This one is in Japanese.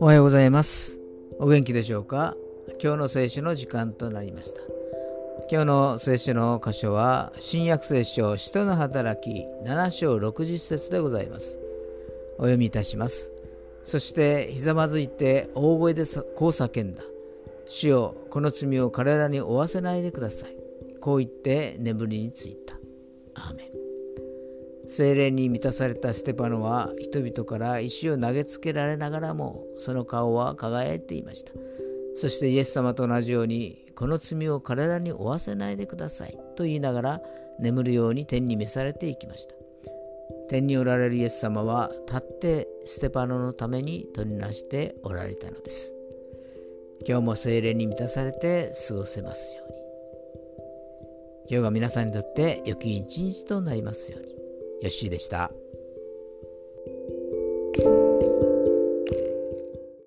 おはようございます。お元気でしょうか？今日の聖書の時間となりました。今日の聖書の箇所は新約聖書使徒の働き7章60節でございます。お読みいたします。そしてひざまずいて大声でこう叫んだ。主よこの罪を彼らに負わせないでください。こう言って眠りについた。アーメン。精霊に満たされたステパノは人々から石を投げつけられながらもその顔は輝いていました。そしてイエス様と同じようにこの罪を彼らに負わせないでくださいと言いながら眠るように天に召されていきました。天におられるイエス様は立ってステパノのために取りなしておられたのです。今日も精霊に満たされて過ごせますように。今日が皆さんにとって良き一日となりますようによッしーでした。